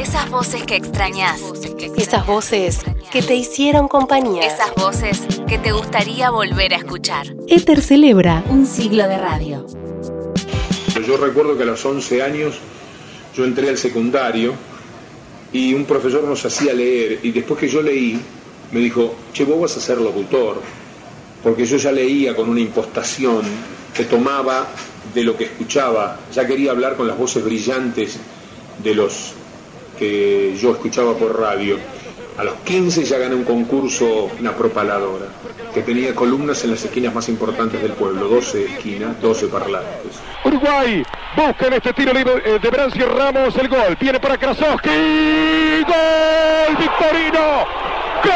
Esas voces que extrañas. Esas voces que te hicieron compañía. Esas voces que te gustaría volver a escuchar. Éter celebra un siglo de radio. Yo recuerdo que a los 11 años yo entré al secundario y un profesor nos hacía leer y después que yo leí me dijo, che, vos vas a ser locutor, porque yo ya leía con una impostación que tomaba de lo que escuchaba, ya quería hablar con las voces brillantes de los que yo escuchaba por radio. A los 15 ya gané un concurso, una propaladora, que tenía columnas en las esquinas más importantes del pueblo, 12 esquinas, 12 parlantes. Uruguay busca en este tiro libre eh, de Brancy Ramos el gol. Viene para Krasowski. ¡Gol! ¡Victorino! ¡Gol!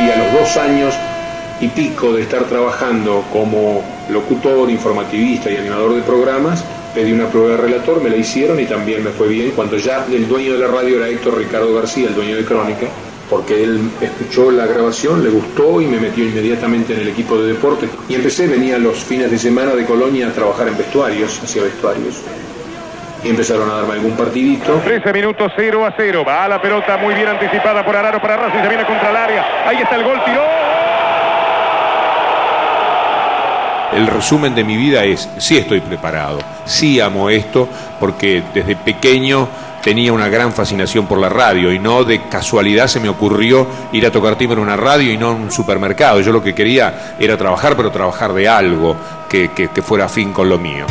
Y a los dos años y pico de estar trabajando como locutor, informativista y animador de programas, pedí una prueba de relator, me la hicieron y también me fue bien cuando ya el dueño de la radio era Héctor Ricardo García, el dueño de Crónica, porque él escuchó la grabación, le gustó y me metió inmediatamente en el equipo de deporte. Y empecé, venía los fines de semana de Colonia a trabajar en vestuarios, hacia vestuarios. Y empezaron a darme algún partidito. 13 minutos 0 a 0. Va la pelota muy bien anticipada por Araro para Racing. Se viene contra el área. Ahí está el gol, tiró. El resumen de mi vida es, sí estoy preparado, sí amo esto, porque desde pequeño tenía una gran fascinación por la radio y no de casualidad se me ocurrió ir a tocar timbre en una radio y no en un supermercado. Yo lo que quería era trabajar, pero trabajar de algo que, que, fuera afín con lo mío.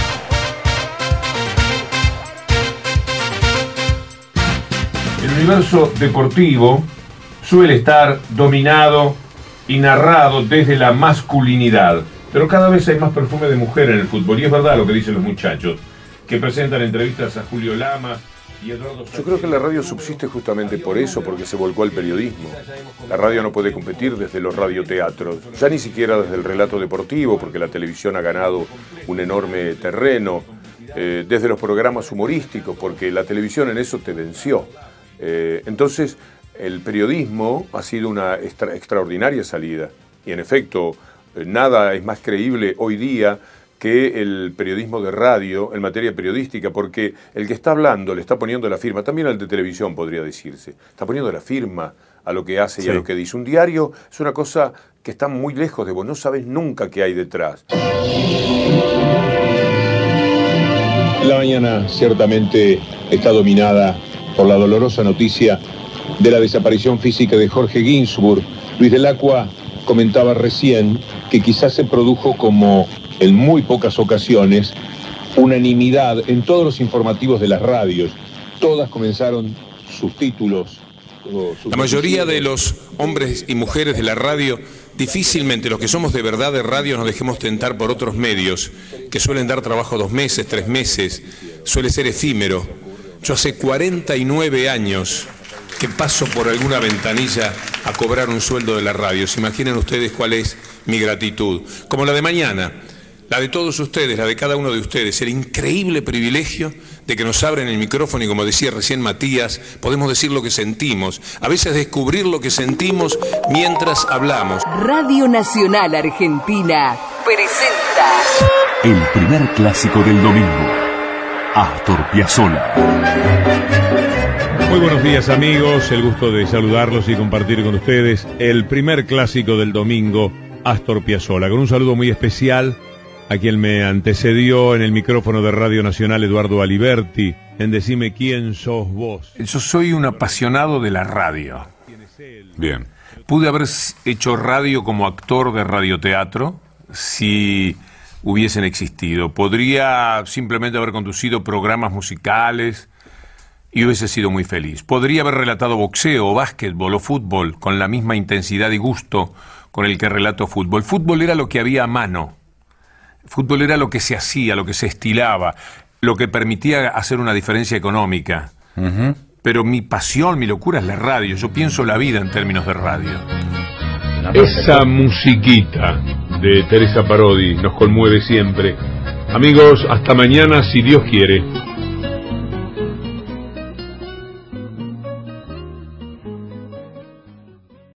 El universo deportivo suele estar dominado y narrado desde la masculinidad. Pero cada vez hay más perfume de mujer en el fútbol. Y es verdad lo que dicen los muchachos, que presentan entrevistas a Julio Lama y Eduardo Yo creo que la radio subsiste justamente por eso, porque se volcó al periodismo. La radio no puede competir desde los radioteatros, ya ni siquiera desde el relato deportivo, porque la televisión ha ganado un enorme terreno, eh, desde los programas humorísticos, porque la televisión en eso te venció. Eh, entonces, el periodismo ha sido una extra- extraordinaria salida. Y en efecto, nada es más creíble hoy día que el periodismo de radio en materia periodística, porque el que está hablando le está poniendo la firma, también al de televisión podría decirse, está poniendo la firma a lo que hace y a lo que dice. Un diario es una cosa que está muy lejos de vos, no sabes nunca qué hay detrás. La mañana ciertamente está dominada por la dolorosa noticia de la desaparición física de Jorge Ginsburg. Luis del Acua comentaba recién que quizás se produjo como en muy pocas ocasiones unanimidad en todos los informativos de las radios. Todas comenzaron sus títulos. sus La mayoría de los hombres y mujeres de la radio, difícilmente los que somos de verdad de radio nos dejemos tentar por otros medios, que suelen dar trabajo dos meses, tres meses, suele ser efímero. Yo hace 49 años que paso por alguna ventanilla a cobrar un sueldo de la radio. Se imaginen ustedes cuál es mi gratitud. Como la de mañana, la de todos ustedes, la de cada uno de ustedes, el increíble privilegio de que nos abren el micrófono y como decía recién Matías, podemos decir lo que sentimos, a veces descubrir lo que sentimos mientras hablamos. Radio Nacional Argentina presenta El primer clásico del domingo. Astor Piazzolla. Muy buenos días amigos, el gusto de saludarlos y compartir con ustedes el primer clásico del domingo, Astor Piazzolla, con un saludo muy especial a quien me antecedió en el micrófono de Radio Nacional, Eduardo Aliberti, en Decime quién sos vos. Yo soy un apasionado de la radio. Bien. Pude haber hecho radio como actor de radioteatro si hubiesen existido. Podría simplemente haber conducido programas musicales y hubiese sido muy feliz. Podría haber relatado boxeo o básquetbol o fútbol con la misma intensidad y gusto con el que relato fútbol. Fútbol era lo que había a mano. Fútbol era lo que se hacía, lo que se estilaba, lo que permitía hacer una diferencia económica. Pero mi pasión, mi locura es la radio. Yo pienso la vida en términos de radio. Esa musiquita de Teresa Parodi nos conmueve siempre. Amigos, hasta mañana si Dios quiere.